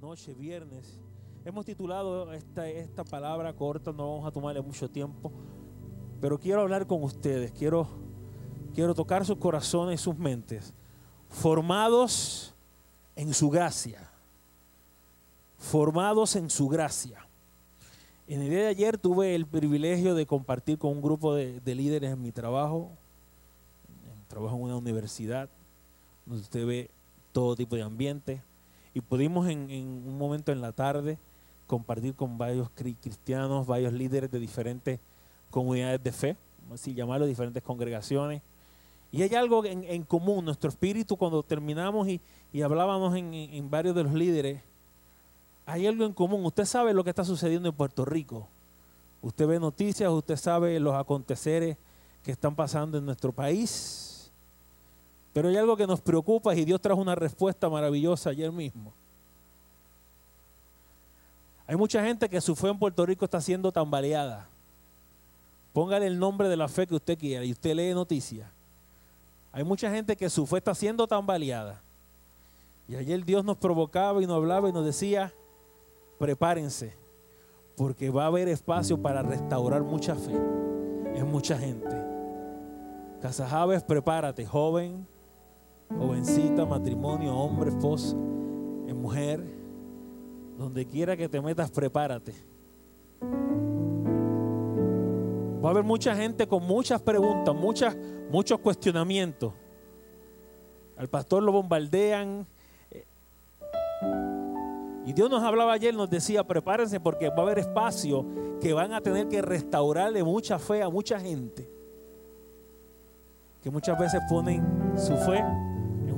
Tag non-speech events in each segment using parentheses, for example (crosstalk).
noche, viernes. Hemos titulado esta, esta palabra corta, no vamos a tomarle mucho tiempo, pero quiero hablar con ustedes, quiero, quiero tocar sus corazones y sus mentes, formados en su gracia, formados en su gracia. En el día de ayer tuve el privilegio de compartir con un grupo de, de líderes en mi trabajo, trabajo en una universidad, donde usted ve todo tipo de ambiente, y pudimos en, un momento en la tarde compartir con varios cristianos, varios líderes de diferentes comunidades de fe, así llamarlo, diferentes congregaciones. Y hay algo en, común, nuestro espíritu cuando terminamos y, y hablábamos en, en, varios de los líderes, hay algo en común. Usted sabe lo que está sucediendo en Puerto Rico. Usted ve noticias, usted sabe los aconteceres que están pasando en nuestro país. Pero hay algo que nos preocupa y Dios trajo una respuesta maravillosa ayer mismo. Hay mucha gente que su fe en Puerto Rico está siendo tambaleada. Póngale el nombre de la fe que usted quiera y usted lee noticias. Hay mucha gente que su fe está siendo tambaleada. Y ayer Dios nos provocaba y nos hablaba y nos decía, prepárense, porque va a haber espacio para restaurar mucha fe en mucha gente. Casajaves, prepárate, joven, jovencita, matrimonio, hombre, esposa, mujer, donde quiera que te metas, prepárate. Va a haber mucha gente con muchas preguntas, muchas, muchos cuestionamientos. Al pastor lo bombardean. Y Dios nos hablaba ayer, nos decía, prepárense porque va a haber espacio que van a tener que restaurarle mucha fe a mucha gente. Que muchas veces ponen su fe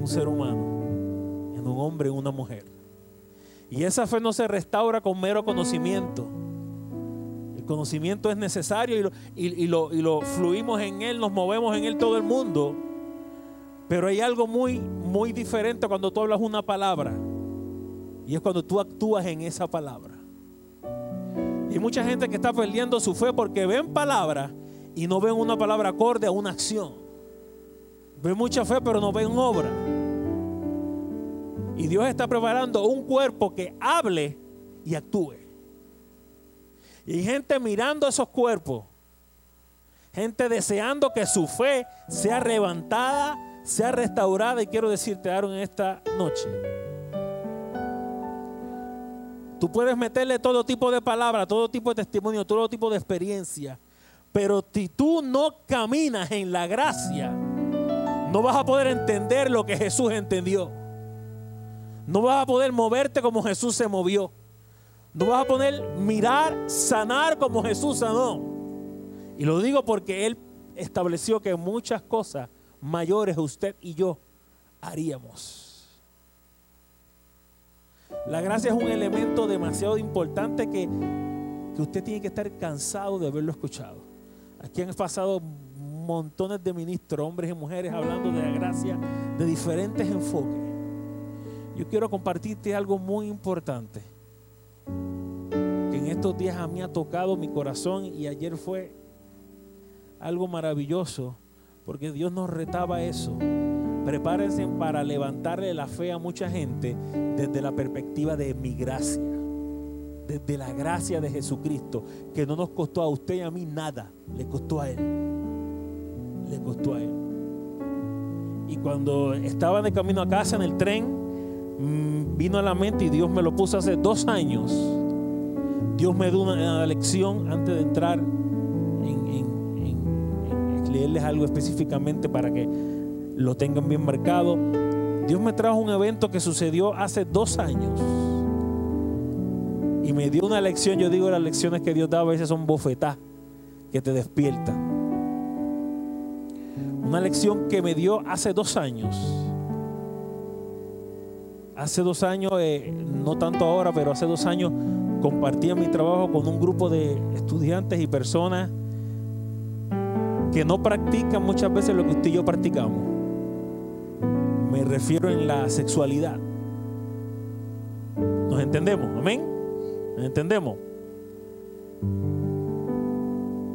un ser humano, en un hombre, en una mujer. Y esa fe no se restaura con mero conocimiento. El conocimiento es necesario y lo, y, lo, y lo fluimos en él, nos movemos en él todo el mundo. Pero hay algo muy, muy diferente cuando tú hablas una palabra. Y es cuando tú actúas en esa palabra. Y mucha gente que está perdiendo su fe porque ven palabras y no ven una palabra acorde a una acción. Ven mucha fe, pero no ven obra. Y Dios está preparando un cuerpo que hable y actúe. Y hay gente mirando esos cuerpos. Gente deseando que su fe sea levantada, sea restaurada. Y quiero decirte, Aaron, en esta noche. Tú puedes meterle todo tipo de palabras, todo tipo de testimonio, todo tipo de experiencia. Pero si tú no caminas en la gracia, no vas a poder entender lo que Jesús entendió. No vas a poder moverte como Jesús se movió. No vas a poder mirar, sanar como Jesús sanó. Y lo digo porque Él estableció que muchas cosas mayores usted y yo haríamos. La gracia es un elemento demasiado importante que, que usted tiene que estar cansado de haberlo escuchado. Aquí han pasado montones de ministros, hombres y mujeres, hablando de la gracia de diferentes enfoques. Yo quiero compartirte algo muy importante que en estos días a mí ha tocado mi corazón y ayer fue algo maravilloso porque Dios nos retaba eso. Prepárense para levantarle la fe a mucha gente desde la perspectiva de mi gracia, desde la gracia de Jesucristo, que no nos costó a usted y a mí nada, le costó a Él le costó a él. Y cuando estaba de camino a casa en el tren, vino a la mente y Dios me lo puso hace dos años. Dios me dio una lección antes de entrar en, en leerles algo específicamente para que lo tengan bien marcado. Dios me trajo un evento que sucedió hace dos años. Y me dio una lección, yo digo las lecciones que Dios da a veces son bofetadas que te despiertan. Una lección que me dio hace dos años. Hace dos años, eh, no tanto ahora, pero hace dos años compartía mi trabajo con un grupo de estudiantes y personas que no practican muchas veces lo que usted y yo practicamos. Me refiero en la sexualidad. ¿Nos entendemos? ¿Amén? ¿Nos entendemos?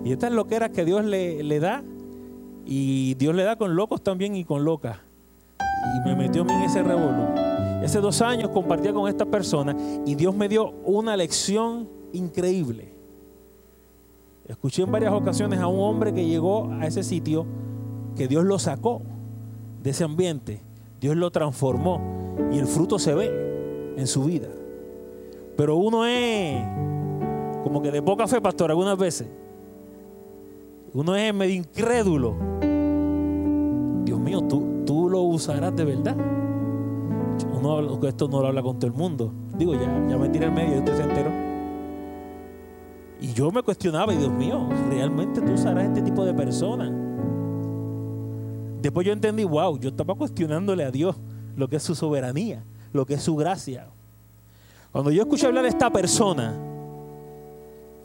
Y esta es lo que Dios le, le da y Dios le da con locos también y con locas. Y me metió en ese revolú. Hace dos años compartía con esta persona y Dios me dio una lección increíble. Escuché en varias ocasiones a un hombre que llegó a ese sitio, que Dios lo sacó de ese ambiente, Dios lo transformó y el fruto se ve en su vida. Pero uno es como que de poca fe, pastor, algunas veces. Uno es medio incrédulo. Dios mío, tú, tú lo usarás de verdad. Uno, esto no lo habla con todo el mundo. Digo, ya, ya me tiré el medio, usted se enteró. Y yo me cuestionaba, y Dios mío, ¿realmente tú usarás este tipo de persona? Después yo entendí, wow, yo estaba cuestionándole a Dios lo que es su soberanía, lo que es su gracia. Cuando yo escuché hablar de esta persona,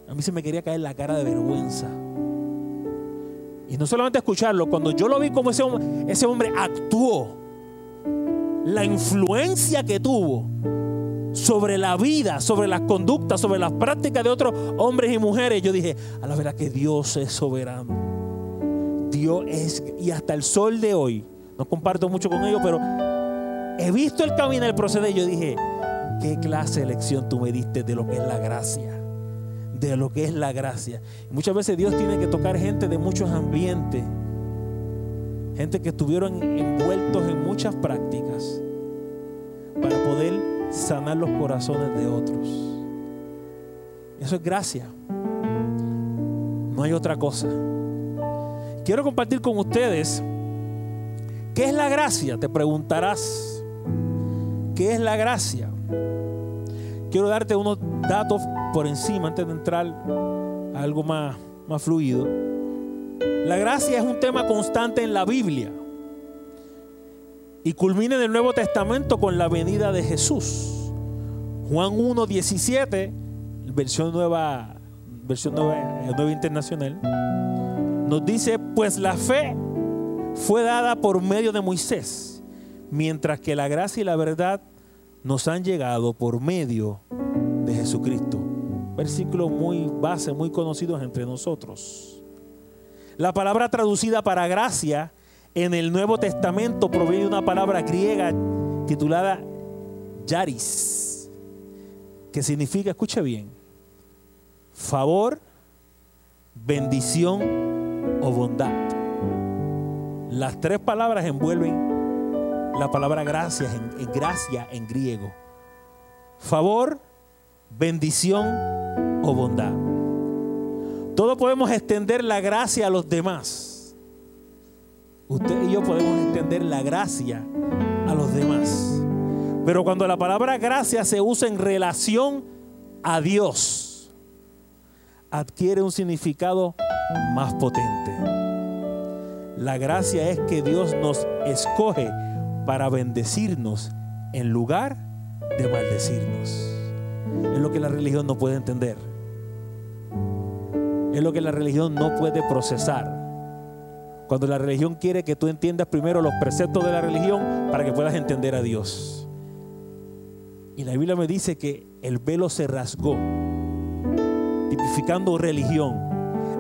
a mí se me quería caer la cara de vergüenza. Y no solamente escucharlo, cuando yo lo vi como ese, ese hombre actuó, la influencia que tuvo sobre la vida, sobre las conductas, sobre las prácticas de otros hombres y mujeres, yo dije, a la verdad que Dios es soberano. Dios es, y hasta el sol de hoy, no comparto mucho con ellos, pero he visto el camino, el proceder, yo dije, qué clase de lección tú me diste de lo que es la gracia de lo que es la gracia. Muchas veces Dios tiene que tocar gente de muchos ambientes, gente que estuvieron envueltos en muchas prácticas para poder sanar los corazones de otros. Eso es gracia. No hay otra cosa. Quiero compartir con ustedes qué es la gracia. Te preguntarás, ¿qué es la gracia? Quiero darte unos datos por encima antes de entrar a algo más, más fluido. La gracia es un tema constante en la Biblia y culmina en el Nuevo Testamento con la venida de Jesús. Juan 1, 17, versión nueva, versión nueva, nueva internacional, nos dice, pues la fe fue dada por medio de Moisés, mientras que la gracia y la verdad nos han llegado por medio de Jesucristo. Versículo muy base, muy conocido entre nosotros. La palabra traducida para gracia en el Nuevo Testamento proviene de una palabra griega titulada yaris, que significa, escuche bien, favor, bendición o bondad. Las tres palabras envuelven la palabra gracia en, gracia en griego. Favor, bendición o bondad. Todos podemos extender la gracia a los demás. Usted y yo podemos extender la gracia a los demás. Pero cuando la palabra gracia se usa en relación a Dios, adquiere un significado más potente. La gracia es que Dios nos escoge para bendecirnos en lugar de maldecirnos. Es lo que la religión no puede entender. Es lo que la religión no puede procesar. Cuando la religión quiere que tú entiendas primero los preceptos de la religión para que puedas entender a Dios. Y la Biblia me dice que el velo se rasgó, tipificando religión.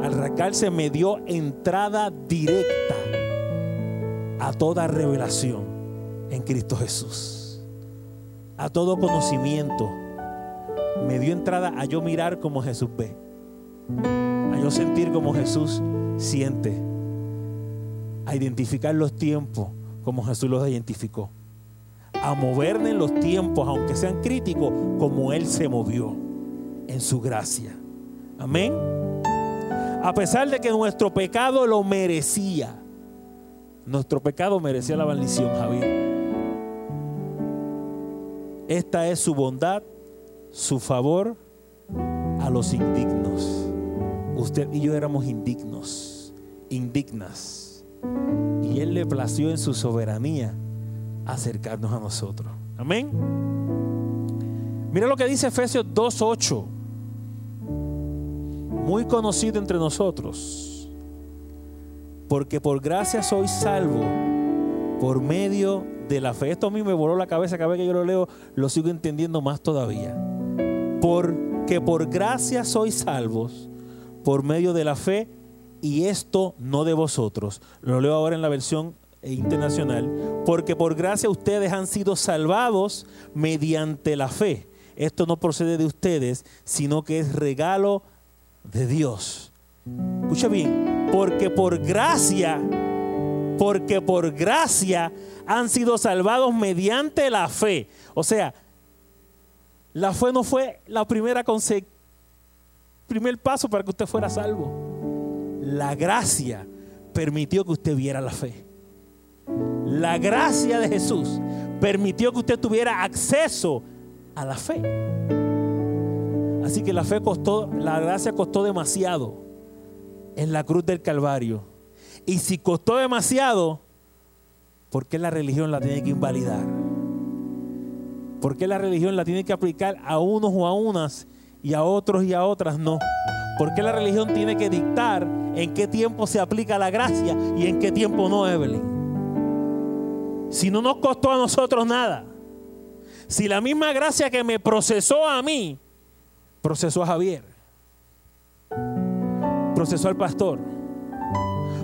Al rasgarse me dio entrada directa a toda revelación en Cristo Jesús. A todo conocimiento. Me dio entrada a yo mirar como Jesús ve. A yo sentir como Jesús siente. A identificar los tiempos como Jesús los identificó. A moverme en los tiempos, aunque sean críticos, como Él se movió en su gracia. Amén. A pesar de que nuestro pecado lo merecía. Nuestro pecado merecía la bendición, Javier. Esta es su bondad, su favor a los indignos. Usted y yo éramos indignos, indignas. Y Él le plació en su soberanía acercarnos a nosotros. Amén. Mira lo que dice Efesios 2.8. Muy conocido entre nosotros. Porque por gracia soy salvo por medio de la fe. Esto a mí me voló la cabeza cada vez que yo lo leo, lo sigo entendiendo más todavía. Porque por gracia sois salvos por medio de la fe y esto no de vosotros. Lo leo ahora en la versión internacional, porque por gracia ustedes han sido salvados mediante la fe. Esto no procede de ustedes, sino que es regalo de Dios. Escucha bien, porque por gracia, porque por gracia han sido salvados mediante la fe. O sea, la fe no fue la primera primer paso para que usted fuera salvo. La gracia permitió que usted viera la fe. La gracia de Jesús permitió que usted tuviera acceso a la fe. Así que la fe costó, la gracia costó demasiado en la cruz del Calvario. Y si costó demasiado, ¿por qué la religión la tiene que invalidar? ¿Por qué la religión la tiene que aplicar a unos o a unas y a otros y a otras no? ¿Por qué la religión tiene que dictar en qué tiempo se aplica la gracia y en qué tiempo no, Evelyn? Si no nos costó a nosotros nada. Si la misma gracia que me procesó a mí, procesó a Javier, procesó al pastor.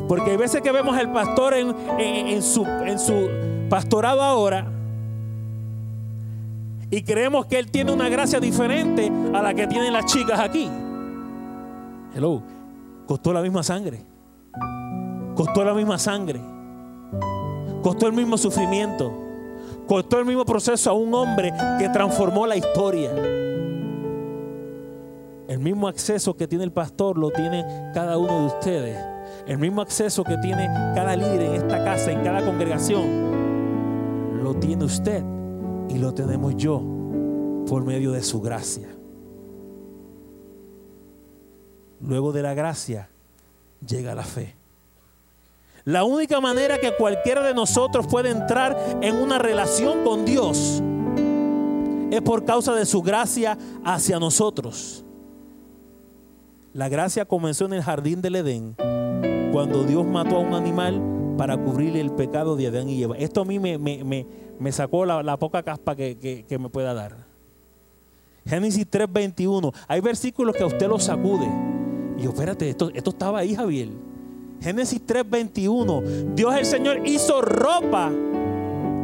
Porque hay veces que vemos al pastor en, su, en su pastorado ahora y creemos que él tiene una gracia diferente a la que tienen las chicas aquí. Hello, costó la misma sangre. Costó la misma sangre. Costó el mismo sufrimiento. Costó el mismo proceso a un hombre que transformó la historia. El mismo acceso que tiene el pastor lo tiene cada uno de ustedes. El mismo acceso que tiene cada líder en esta casa, en cada congregación, lo tiene usted y lo tenemos yo por medio de su gracia. Luego de la gracia llega la fe. La única manera que cualquiera de nosotros puede entrar en una relación con Dios es por causa de su gracia hacia nosotros. La gracia comenzó en el jardín del Edén, cuando Dios mató a un animal para cubrir el pecado de Adán y Eva. Esto a mí me, sacó la, poca caspa que, me pueda dar. Génesis 3:21. Hay versículos que a usted los sacude. Y yo, espérate, esto, esto estaba ahí, Javier. Génesis 3:21. Dios el Señor hizo ropa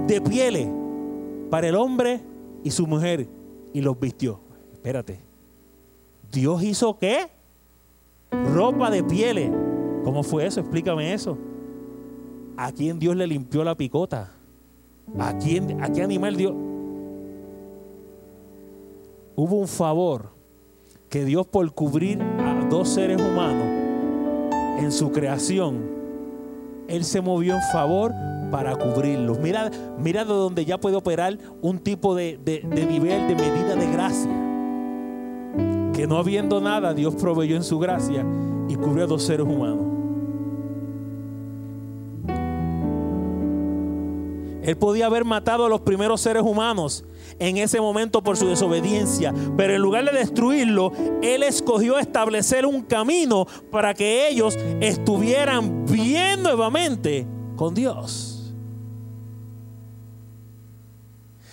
de pieles para el hombre y su mujer y los vistió. Espérate. Dios hizo qué? Ropa de pieles. ¿Cómo fue eso? Explícame eso. ¿A quién Dios le limpió la picota? ¿A quién, a qué animal Dios? Hubo un favor que Dios por cubrir a dos seres humanos en su creación, Él se movió en favor para cubrirlos. Mira, mira de donde ya puede operar un tipo de, de nivel, de medida de gracia. Que no habiendo nada, Dios proveyó en su gracia y cubrió a dos seres humanos. Él podía haber matado a los primeros seres humanos en ese momento por su desobediencia, pero en lugar de destruirlo, Él escogió establecer un camino para que ellos estuvieran bien nuevamente con Dios.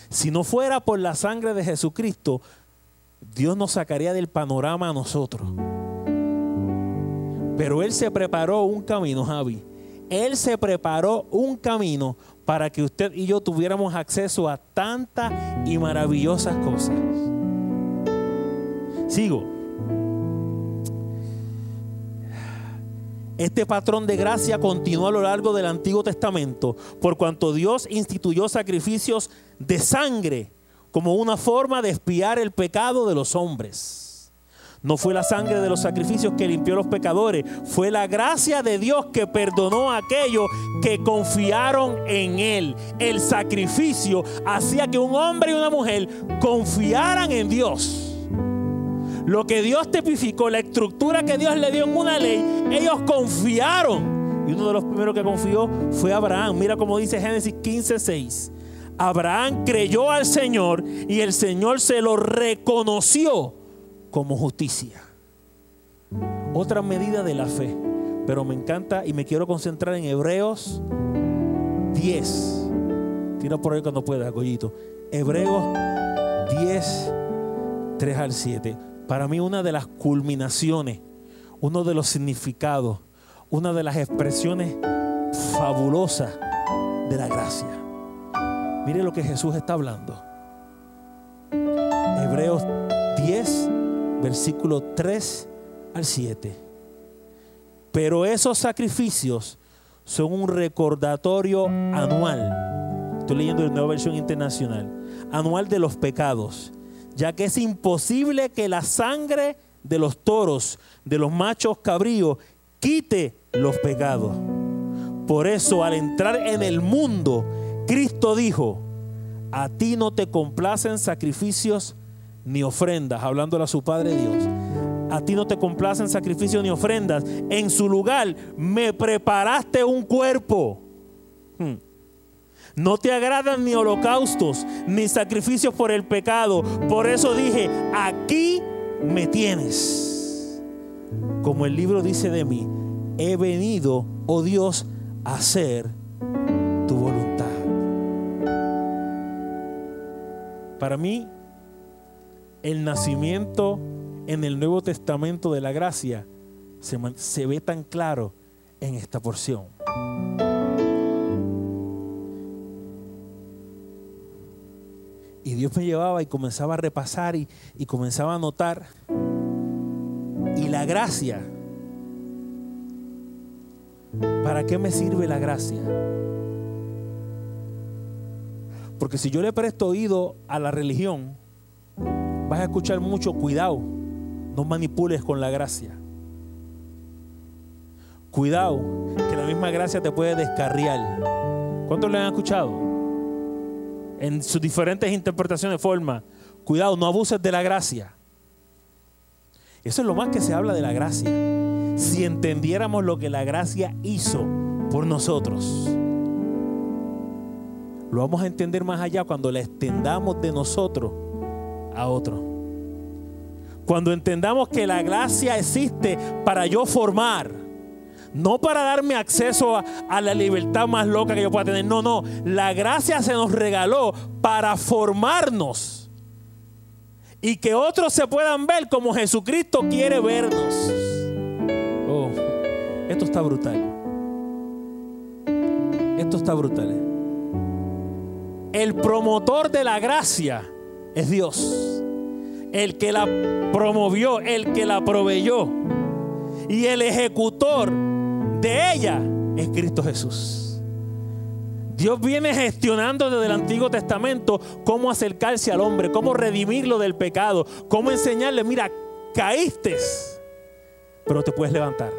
Si no fuera por la sangre de Jesucristo, Dios nos sacaría del panorama a nosotros. Pero Él se preparó un camino, Javi. Él se preparó un camino para que usted y yo tuviéramos acceso a tantas y maravillosas cosas. Sigo. Este patrón de gracia continuó a lo largo del Antiguo Testamento, por cuanto Dios instituyó sacrificios de sangre como una forma de espiar el pecado de los hombres. No fue la sangre de los sacrificios que limpió a los pecadores, fue la gracia de Dios que perdonó a aquellos que confiaron en Él. El sacrificio hacía que un hombre y una mujer confiaran en Dios. Lo que Dios tipificó, la estructura que Dios le dio en una ley, ellos confiaron. Y uno de los primeros que confió fue Abraham. Mira cómo dice Génesis 15, 6. Abraham creyó al Señor y el Señor se lo reconoció como justicia. Otra medida de la fe. Pero me encanta y me quiero concentrar en Hebreos 10. Tira por ahí cuando pueda, Goyito. Hebreos 10, 3 al 7. Para mí una de las culminaciones, uno de los significados, una de las expresiones fabulosas de la gracia. Mire lo que Jesús está hablando. Hebreos 10, versículo 3 al 7. Pero esos sacrificios son un recordatorio anual. Estoy leyendo la nueva versión internacional. Anual de los pecados. Ya que es imposible que la sangre de los toros, de los machos cabríos, quite los pecados. Por eso al entrar en el mundo, Cristo dijo, a ti no te complacen sacrificios ni ofrendas, hablándole a su Padre Dios. A ti no te complacen sacrificios ni ofrendas. En su lugar me preparaste un cuerpo. Hmm. No te agradan ni holocaustos, ni sacrificios por el pecado. Por eso dije, aquí me tienes. Como el libro dice de mí, he venido, oh Dios, a hacer tu voluntad. Para mí, el nacimiento en el Nuevo Testamento de la gracia se, ve tan claro en esta porción. Y Dios me llevaba y comenzaba a repasar y, y comenzaba a notar. Y la gracia, ¿para qué me sirve la gracia? Porque si yo le presto oído a la religión, vas a escuchar mucho cuidado, no manipules con la gracia. Cuidado, que la misma gracia te puede descarriar. ¿Cuántos le han escuchado? en sus diferentes interpretaciones de forma. Cuidado, no abuses de la gracia. Eso es lo más que se habla de la gracia. Si entendiéramos lo que la gracia hizo por nosotros, lo vamos a entender más allá cuando la extendamos de nosotros a otro. Cuando entendamos que la gracia existe para yo formar, no para darme acceso a, la libertad más loca que yo pueda tener. No, no. La gracia se nos regaló para formarnos. Y que otros se puedan ver como Jesucristo quiere vernos. Oh, esto está brutal. Esto está brutal. El promotor de la gracia es Dios. El que la promovió, el que la proveyó. Y el ejecutor de ella es Cristo Jesús. Dios viene gestionando desde el Antiguo Testamento cómo acercarse al hombre, cómo redimirlo del pecado, cómo enseñarle, mira, caíste, pero te puedes levantar.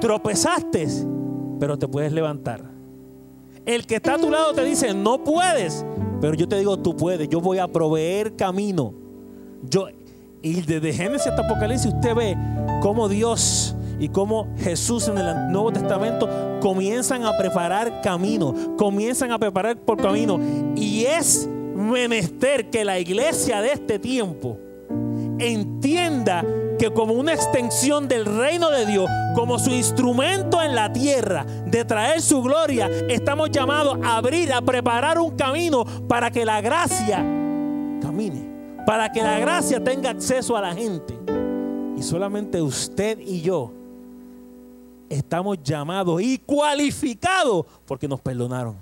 Tropezaste, pero te puedes levantar. El que está a tu lado te dice, no puedes, pero yo te digo, tú puedes, yo voy a proveer camino. Yo, y desde Génesis hasta Apocalipsis usted ve cómo Dios y cómo Jesús en el Nuevo Testamento comienzan a preparar camino, comienzan a preparar por camino. Y es menester que la iglesia de este tiempo entienda que como una extensión del reino de Dios, como su instrumento en la tierra de traer su gloria, estamos llamados a abrir, a preparar un camino para que la gracia camine, para que la gracia tenga acceso a la gente. Y solamente usted y yo estamos llamados y cualificados porque nos perdonaron.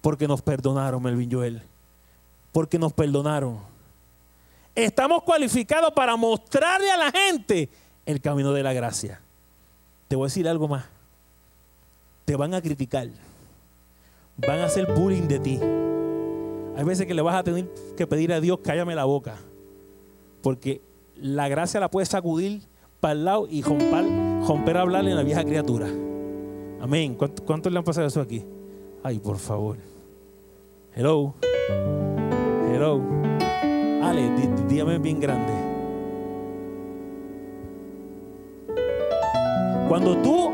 Porque nos perdonaron, Melvin Joel. Porque nos perdonaron. Estamos cualificados para mostrarle a la gente el camino de la gracia. Te voy a decir algo más. Te van a criticar. Van a hacer bullying de ti. Hay veces que le vas a tener que pedir a Dios, cállame la boca. Porque la gracia la puedes sacudir para el lado y romper, a hablarle a la vieja criatura. Amén. ¿Cuántos le han pasado eso aquí? Ay, por favor. Hello. Hello. Ale, dígame bien grande. Cuando tú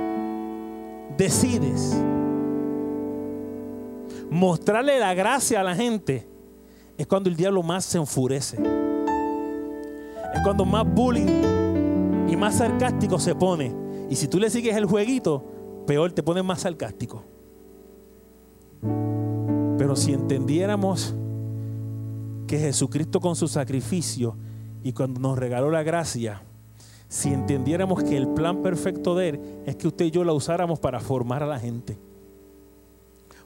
decides mostrarle la gracia a la gente, es cuando el diablo más se enfurece. Es cuando más bullying y más sarcástico se pone. Y si tú le sigues el jueguito, peor te pone más sarcástico. Pero si entendiéramos que Jesucristo con su sacrificio y cuando nos regaló la gracia, si entendiéramos que el plan perfecto de Él es que usted y yo la usáramos para formar a la gente.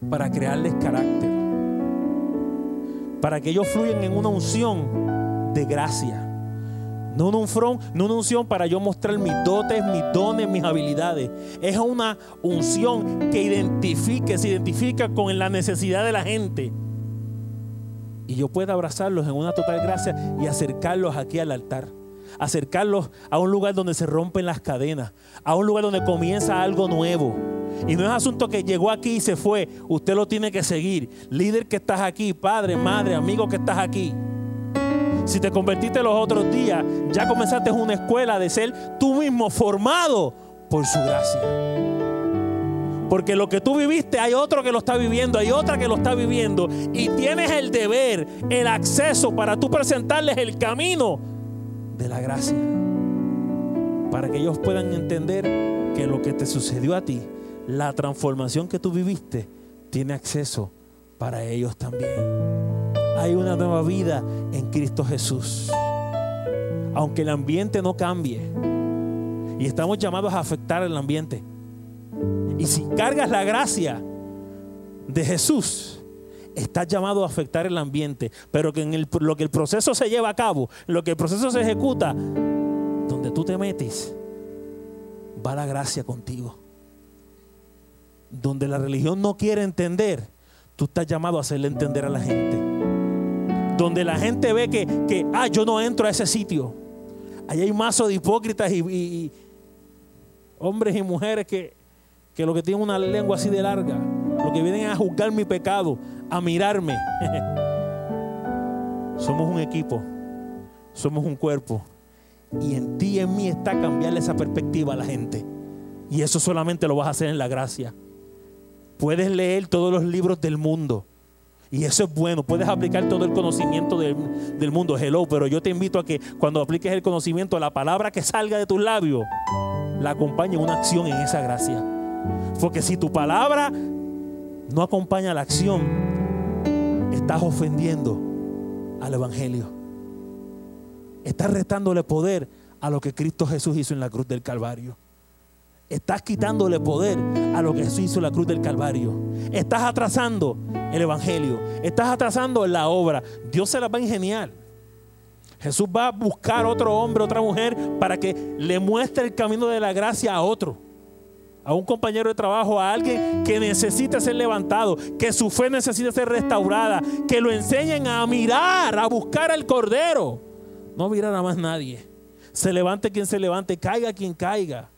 para crearles carácter. Para que ellos fluyan en una unción de gracia. No una, unción, no una unción para yo mostrar mis dotes, mis dones, mis habilidades. Es una unción que identifique, se identifica con la necesidad de la gente. Y yo pueda abrazarlos en una total gracia y acercarlos aquí al altar acercarlos a un lugar donde se rompen las cadenas, a un lugar donde comienza algo nuevo. Y no es asunto que llegó aquí y se fue, usted lo tiene que seguir. Líder que estás aquí, padre, madre, amigo que estás aquí. Si te convertiste los otros días, ya comenzaste una escuela de ser tú mismo formado por su gracia. Porque lo que tú viviste, hay otro que lo está viviendo, hay otra que lo está viviendo. Y tienes el deber, el acceso para tú presentarles el camino de la gracia. Para que ellos puedan entender que lo que te sucedió a ti, la transformación que tú viviste, tiene acceso para ellos también. Hay una nueva vida en Cristo Jesús. Aunque el ambiente no cambie. Y estamos llamados a afectar el ambiente. Y si cargas la gracia de Jesús, está llamado a afectar el ambiente, pero que en lo que el proceso se lleva a cabo, lo que el proceso se ejecuta, donde tú te metes, va la gracia contigo. Donde la religión no quiere entender, tú estás llamado a hacerle entender a la gente. Donde la gente ve que, que ah, yo no entro a ese sitio. Ahí hay mazo de hipócritas y, hombres y mujeres que, que lo que tienen una lengua así de larga, lo que vienen a juzgar mi pecado, a mirarme. (laughs) somos un equipo, somos un cuerpo. Y en ti y en mí está cambiarle esa perspectiva a la gente. Y eso solamente lo vas a hacer en la gracia. Puedes leer todos los libros del mundo. Y eso es bueno. Puedes aplicar todo el conocimiento del, del, mundo. Hello, pero yo te invito a que cuando apliques el conocimiento, la palabra que salga de tus labios, la acompañe una acción en esa gracia. Porque si tu palabra no acompaña la acción, estás ofendiendo al Evangelio. Estás restándole poder a lo que Cristo Jesús hizo en la cruz del Calvario. Estás quitándole poder a lo que Jesús hizo en la cruz del Calvario. Estás atrasando el Evangelio. Estás atrasando la obra. Dios se la va a ingeniar. Jesús va a buscar otro hombre, otra mujer, para que le muestre el camino de la gracia a otro a un compañero de trabajo, a alguien que necesita ser levantado, que su fe necesita ser restaurada, que lo enseñen a mirar, a buscar al Cordero. No mirar a más nadie. Se levante quien se levante, caiga quien caiga.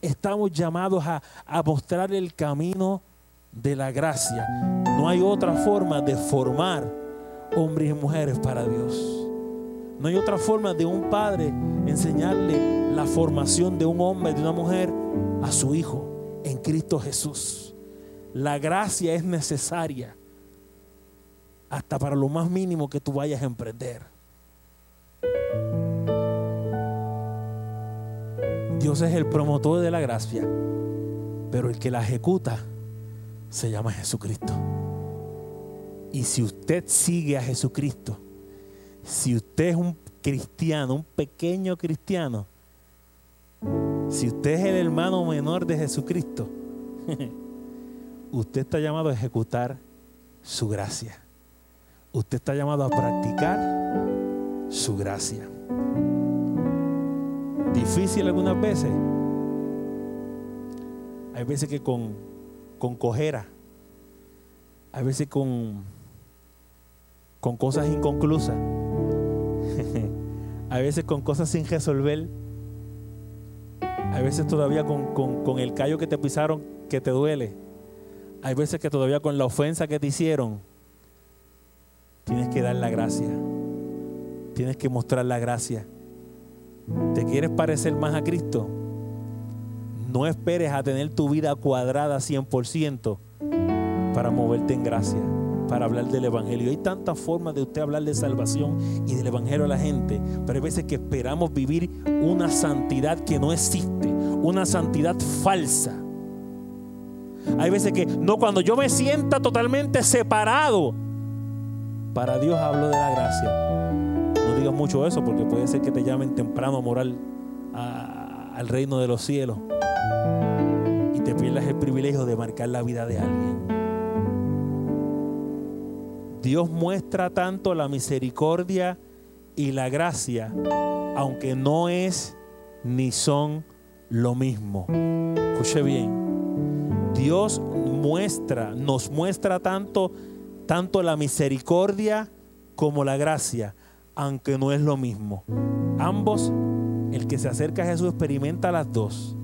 Estamos llamados a, a mostrar el camino de la gracia. No hay otra forma de formar hombres y mujeres para Dios. No hay otra forma de un padre enseñarle la formación de un hombre, de una mujer a su hijo en Cristo Jesús. La gracia es necesaria hasta para lo más mínimo que tú vayas a emprender. Dios es el promotor de la gracia, pero el que la ejecuta se llama Jesucristo. Y si usted sigue a Jesucristo, si usted es un cristiano, un pequeño cristiano, si usted es el hermano menor de Jesucristo, (laughs) usted está llamado a ejecutar su gracia. Usted está llamado a practicar su gracia. Difícil algunas veces. Hay veces que con, con cojera. Hay veces con, con cosas inconclusas. (laughs) Hay veces con cosas sin resolver hay veces todavía con, el callo que te pisaron que te duele. Hay veces que todavía con la ofensa que te hicieron, tienes que dar la gracia. Tienes que mostrar la gracia. ¿Te quieres parecer más a Cristo? No esperes a tener tu vida cuadrada 100% para moverte en gracia para hablar del Evangelio. Hay tantas formas de usted hablar de salvación y del Evangelio a la gente, pero hay veces que esperamos vivir una santidad que no existe, una santidad falsa. Hay veces que, no, cuando yo me sienta totalmente separado, para Dios hablo de la gracia. No digas mucho eso porque puede ser que te llamen temprano moral al reino de los cielos y te pierdas el privilegio de marcar la vida de alguien. Dios muestra tanto la misericordia y la gracia, aunque no es ni son lo mismo. Escuche bien. Dios muestra, nos muestra tanto, tanto la misericordia como la gracia, aunque no es lo mismo. Ambos, el que se acerca a Jesús experimenta las dos.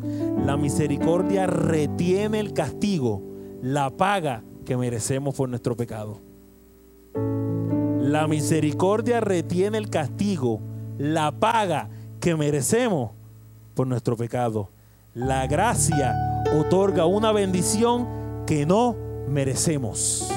La misericordia retiene el castigo, la paga que merecemos por nuestro pecado. La misericordia retiene el castigo, la paga que merecemos por nuestro pecado. La gracia otorga una bendición que no merecemos.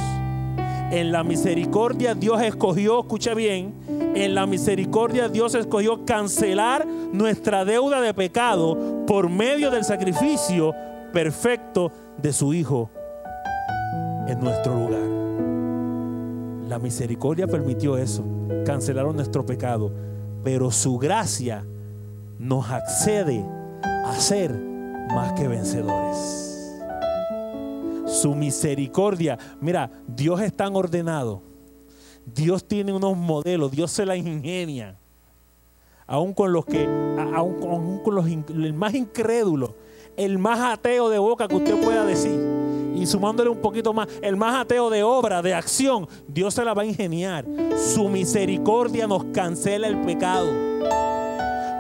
En la misericordia Dios escogió, escucha bien, en la misericordia Dios escogió cancelar nuestra deuda de pecado por medio del sacrificio perfecto de su Hijo en nuestro lugar. La misericordia permitió eso, cancelaron nuestro pecado, pero su gracia nos accede a ser más que vencedores. Su misericordia, mira, Dios es tan ordenado. Dios tiene unos modelos, Dios se la ingenia. Aún con los que, aún, con los, el más incrédulo, el más ateo de boca que usted pueda decir, y sumándole un poquito más, el más ateo de obra, de acción, Dios se la va a ingeniar. Su misericordia nos cancela el pecado.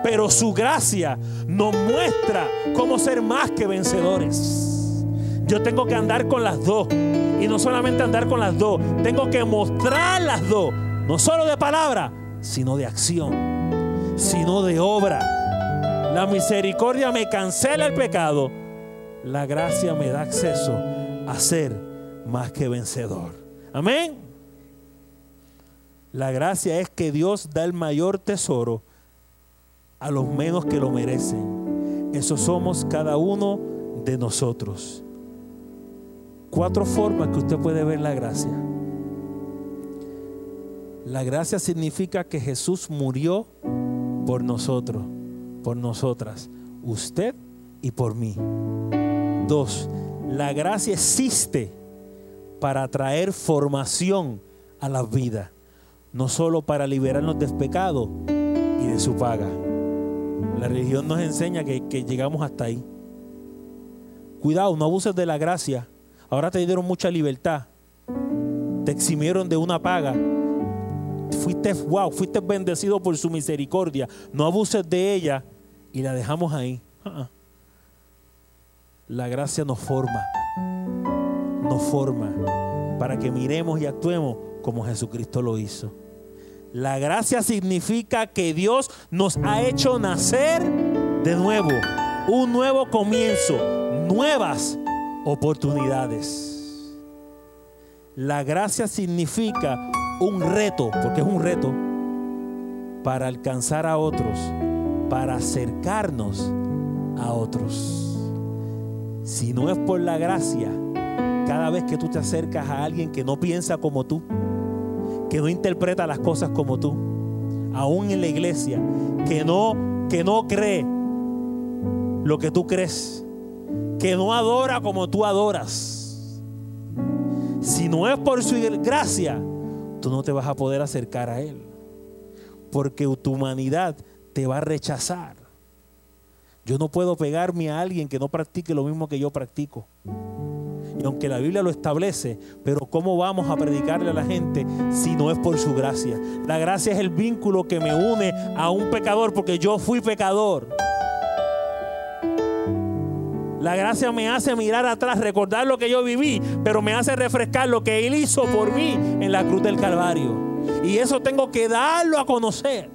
Pero su gracia nos muestra cómo ser más que vencedores. Yo tengo que andar con las dos. Y no solamente andar con las dos, tengo que mostrar las dos. No solo de palabra, sino de acción, sino de obra. La misericordia me cancela el pecado. La gracia me da acceso a ser más que vencedor. Amén. La gracia es que Dios da el mayor tesoro a los menos que lo merecen. Eso somos cada uno de nosotros. Cuatro formas que usted puede ver la gracia. La gracia significa que Jesús murió por nosotros, por nosotras, usted y por mí. Dos, la gracia existe para traer formación a la vida, no solo para liberarnos del pecado y de su paga. La religión nos enseña que, llegamos hasta ahí. Cuidado, no abuses de la gracia Ahora te dieron mucha libertad. Te eximieron de una paga. Fuiste, wow, fuiste bendecido por su misericordia. No abuses de ella y la dejamos ahí. Ah. La gracia nos forma. Nos forma para que miremos y actuemos como Jesucristo lo hizo. La gracia significa que Dios nos ha hecho nacer de nuevo, un nuevo comienzo, nuevas oportunidades. La gracia significa un reto, porque es un reto, para alcanzar a otros, para acercarnos a otros. Si no es por la gracia, cada vez que tú te acercas a alguien que no piensa como tú, que no interpreta las cosas como tú, aún en la iglesia, que no, que no cree lo que tú crees, que no adora como tú adoras. Si no es por su gracia, tú no te vas a poder acercar a Él. Porque tu humanidad te va a rechazar. Yo no puedo pegarme a alguien que no practique lo mismo que yo practico. Y aunque la Biblia lo establece, pero ¿cómo vamos a predicarle a la gente si no es por su gracia? La gracia es el vínculo que me une a un pecador porque yo fui pecador. La gracia me hace mirar atrás, recordar lo que yo viví, pero me hace refrescar lo que Él hizo por mí en la cruz del Calvario. Y eso tengo que darlo a conocer.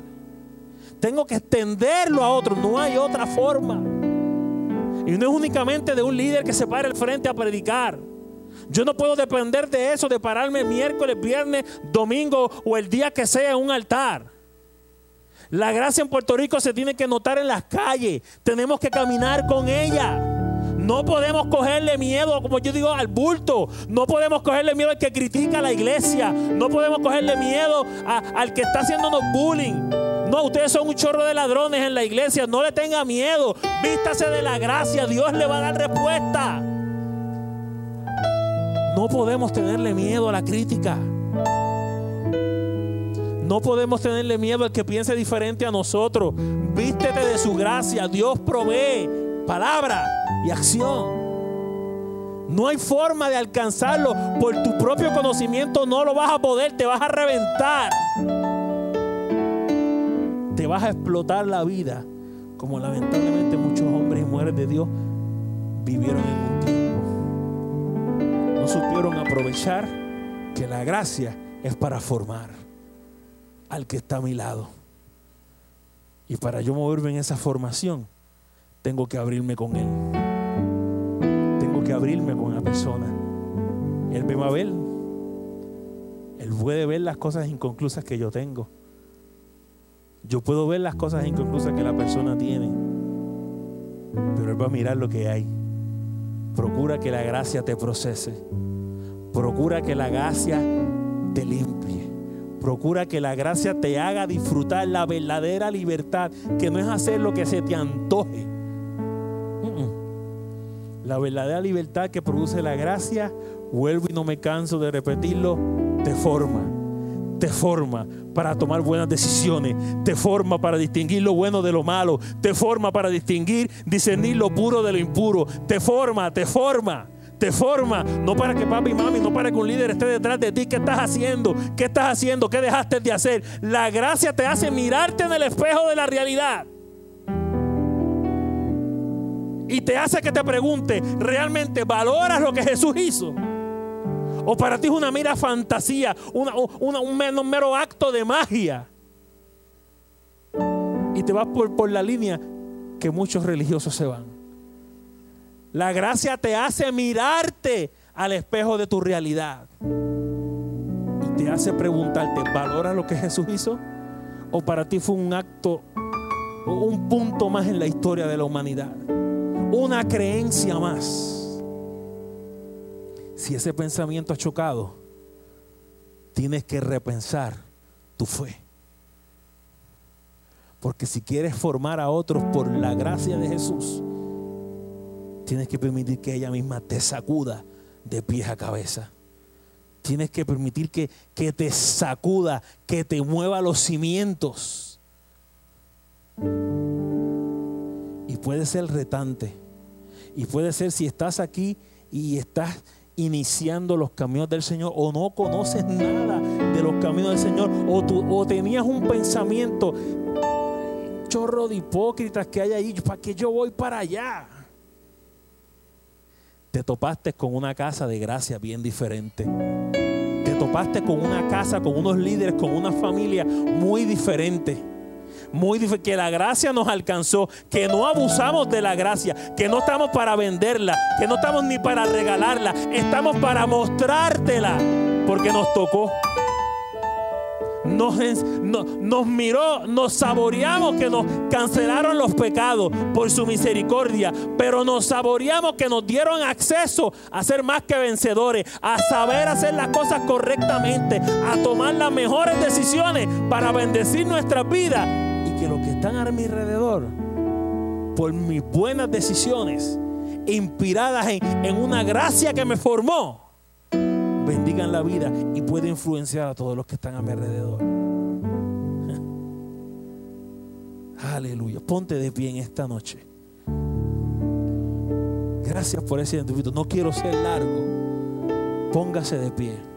Tengo que extenderlo a otros. No hay otra forma. Y no es únicamente de un líder que se para al frente a predicar. Yo no puedo depender de eso, de pararme miércoles, viernes, domingo o el día que sea en un altar. La gracia en Puerto Rico se tiene que notar en las calles. Tenemos que caminar con ella. No podemos cogerle miedo, como yo digo, al bulto. No podemos cogerle miedo al que critica a la iglesia. No podemos cogerle miedo al que está haciéndonos bullying. No, ustedes son un chorro de ladrones en la iglesia. No le tenga miedo. Vístase de la gracia. Dios le va a dar respuesta. No podemos tenerle miedo a la crítica. No podemos tenerle miedo al que piense diferente a nosotros. Vístete de su gracia. Dios provee palabra y acción. No hay forma de alcanzarlo. Por tu propio conocimiento no lo vas a poder. Te vas a reventar. Te vas a explotar la vida. Como lamentablemente muchos hombres y mujeres de Dios vivieron en un tiempo. No supieron aprovechar que la gracia es para formar al que está a mi lado. Y para yo moverme en esa formación, tengo que abrirme con Él. Tengo que abrirme con la persona. Él me va a ver. Él puede ver las cosas inconclusas que yo tengo. Yo puedo ver las cosas inconclusas que la persona tiene. Pero Él va a mirar lo que hay. Procura que la gracia te procese. Procura que la gracia te limpie. Procura que la gracia te haga disfrutar la verdadera libertad, que no es hacer lo que se te antoje. La verdadera libertad que produce la gracia, vuelvo y no me canso de repetirlo, te forma. Te forma para tomar buenas decisiones, te forma para distinguir lo bueno de lo malo, te forma para distinguir, discernir lo puro de lo impuro, te forma, te forma te forma, no para que papi y mami, no para que un líder esté detrás de ti. ¿Qué estás haciendo? ¿Qué estás haciendo? ¿Qué dejaste de hacer? La gracia te hace mirarte en el espejo de la realidad. Y te hace que te pregunte, ¿realmente valoras lo que Jesús hizo? ¿O para ti es una mera fantasía, un, mero, acto de magia? Y te vas por, por la línea que muchos religiosos se van. La gracia te hace mirarte al espejo de tu realidad. Y te hace preguntarte, ¿valora lo que Jesús hizo? ¿O para ti fue un acto, un punto más en la historia de la humanidad? Una creencia más. Si ese pensamiento ha chocado, tienes que repensar tu fe. Porque si quieres formar a otros por la gracia de Jesús, Tienes que permitir que ella misma te sacuda de pies a cabeza. Tienes que permitir que, que te sacuda, que te mueva los cimientos. Y puede ser retante. Y puede ser si estás aquí y estás iniciando los caminos del Señor o no conoces nada de los caminos del Señor o, tú, o tenías un pensamiento chorro de hipócritas que hay ahí, ¿para qué yo voy para allá? te topaste con una casa de gracia bien diferente. Te topaste con una casa, con unos líderes, con una familia muy diferente. Muy diferente, que la gracia nos alcanzó, que no abusamos de la gracia, que no estamos para venderla, que no estamos ni para regalarla, estamos para mostrártela, porque nos tocó. Nos, miró, nos saboreamos que nos cancelaron los pecados por su misericordia, pero nos saboreamos que nos dieron acceso a ser más que vencedores, a saber hacer las cosas correctamente, a tomar las mejores decisiones para bendecir nuestras vidas que los que están a mi alrededor, por mis buenas decisiones, inspiradas en, una gracia que me formó, bendigan la vida y puede influenciar a todos los que están a mi alrededor. (laughs) Aleluya. Ponte de pie en esta noche. Gracias por ese identificio. No quiero ser largo. Póngase de pie.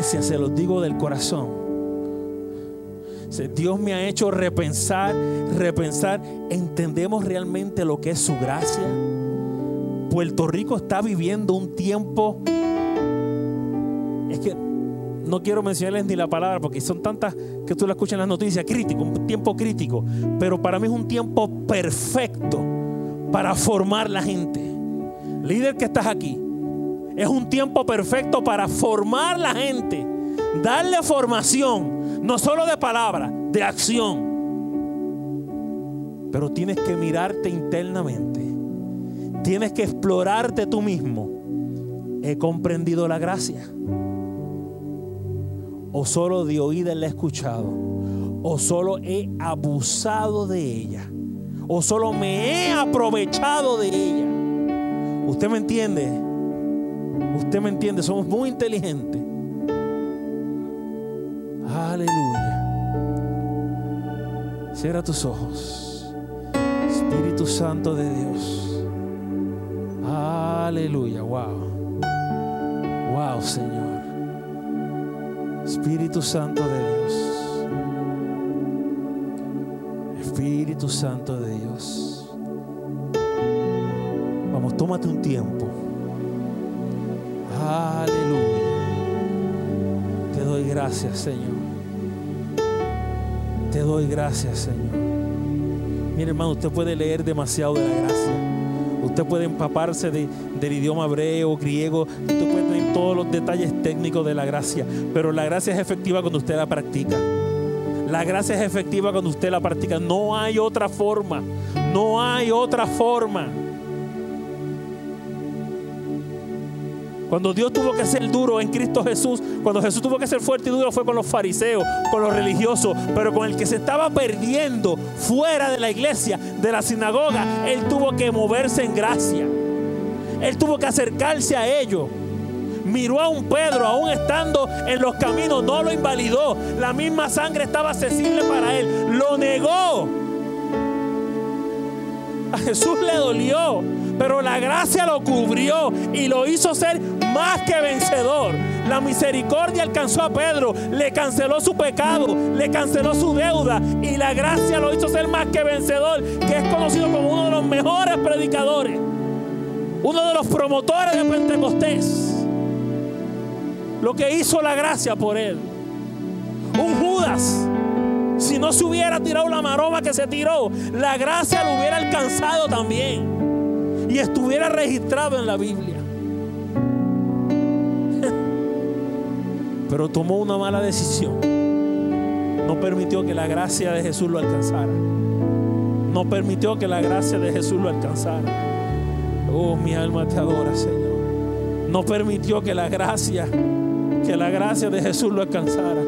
Se los digo del corazón. Dios me ha hecho repensar, repensar. ¿Entendemos realmente lo que es su gracia? Puerto Rico está viviendo un tiempo. Es que no quiero mencionarles ni la palabra porque son tantas que tú la escuchas en las noticias. Crítico, un tiempo crítico. Pero para mí es un tiempo perfecto para formar la gente. Líder que estás aquí. Es un tiempo perfecto para formar la gente. Darle formación no solo de palabra, de acción. Pero tienes que mirarte internamente. Tienes que explorarte tú mismo. He comprendido la gracia. O solo de oída la he escuchado. O solo he abusado de ella. O solo me he aprovechado de ella. ¿Usted me entiende? Usted me entiende, somos muy inteligentes. Aleluya. Cierra tus ojos. Espíritu Santo de Dios. Aleluya. Wow. Wow, Señor. Espíritu Santo de Dios. Espíritu Santo de Dios. Vamos, tómate un tiempo. Aleluya. Te doy gracias, Señor. Te doy gracias, Señor. Mire, hermano, usted puede leer demasiado de la gracia. Usted puede empaparse de, del idioma hebreo, griego. Usted puede tener todos los detalles técnicos de la gracia. Pero la gracia es efectiva cuando usted la practica. La gracia es efectiva cuando usted la practica. No hay otra forma. No hay otra forma. Cuando Dios tuvo que ser duro en Cristo Jesús, cuando Jesús tuvo que ser fuerte y duro fue con los fariseos, con los religiosos, pero con el que se estaba perdiendo fuera de la iglesia, de la sinagoga, Él tuvo que moverse en gracia. Él tuvo que acercarse a ellos. Miró a un Pedro, aún estando en los caminos, no lo invalidó. La misma sangre estaba accesible para él. Lo negó. A Jesús le dolió, pero la gracia lo cubrió y lo hizo ser más que vencedor. La misericordia alcanzó a Pedro, le canceló su pecado, le canceló su deuda y la gracia lo hizo ser más que vencedor, que es conocido como uno de los mejores predicadores, uno de los promotores de Pentecostés. Lo que hizo la gracia por él. Un Judas, si no se hubiera tirado la maroma que se tiró, la gracia lo hubiera alcanzado también y estuviera registrado en la Biblia. Pero tomó una mala decisión. No permitió que la gracia de Jesús lo alcanzara. No permitió que la gracia de Jesús lo alcanzara. Oh, mi alma te adora, Señor. No permitió que la gracia, que la gracia de Jesús lo alcanzara.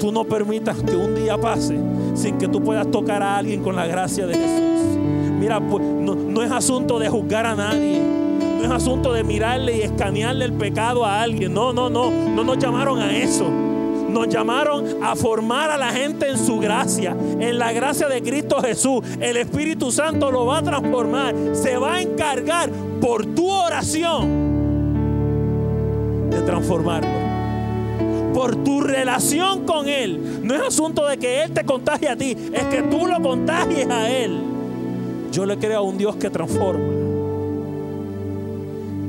Tú no permitas que un día pase sin que tú puedas tocar a alguien con la gracia de Jesús. Mira, pues no, no es asunto de juzgar a nadie no es asunto de mirarle y escanearle el pecado a alguien. No, no, no. No nos llamaron a eso. Nos llamaron a formar a la gente en su gracia, en la gracia de Cristo Jesús. El Espíritu Santo lo va a transformar. Se va a encargar por tu oración de transformarlo. Por tu relación con Él. No es asunto de que Él te contagie a ti, es que tú lo contagies a Él. Yo le creo a un Dios que transforma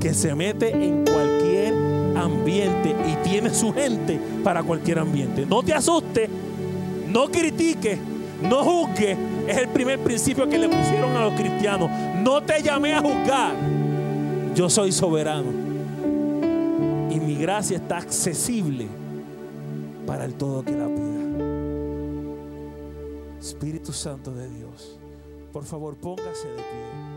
que se mete en cualquier ambiente y tiene su gente para cualquier ambiente. No te asustes, no critiques, no juzgues. Es el primer principio que le pusieron a los cristianos. No te llamé a juzgar. Yo soy soberano. Y mi gracia está accesible para el todo que la pida. Espíritu Santo de Dios, por favor póngase de pie.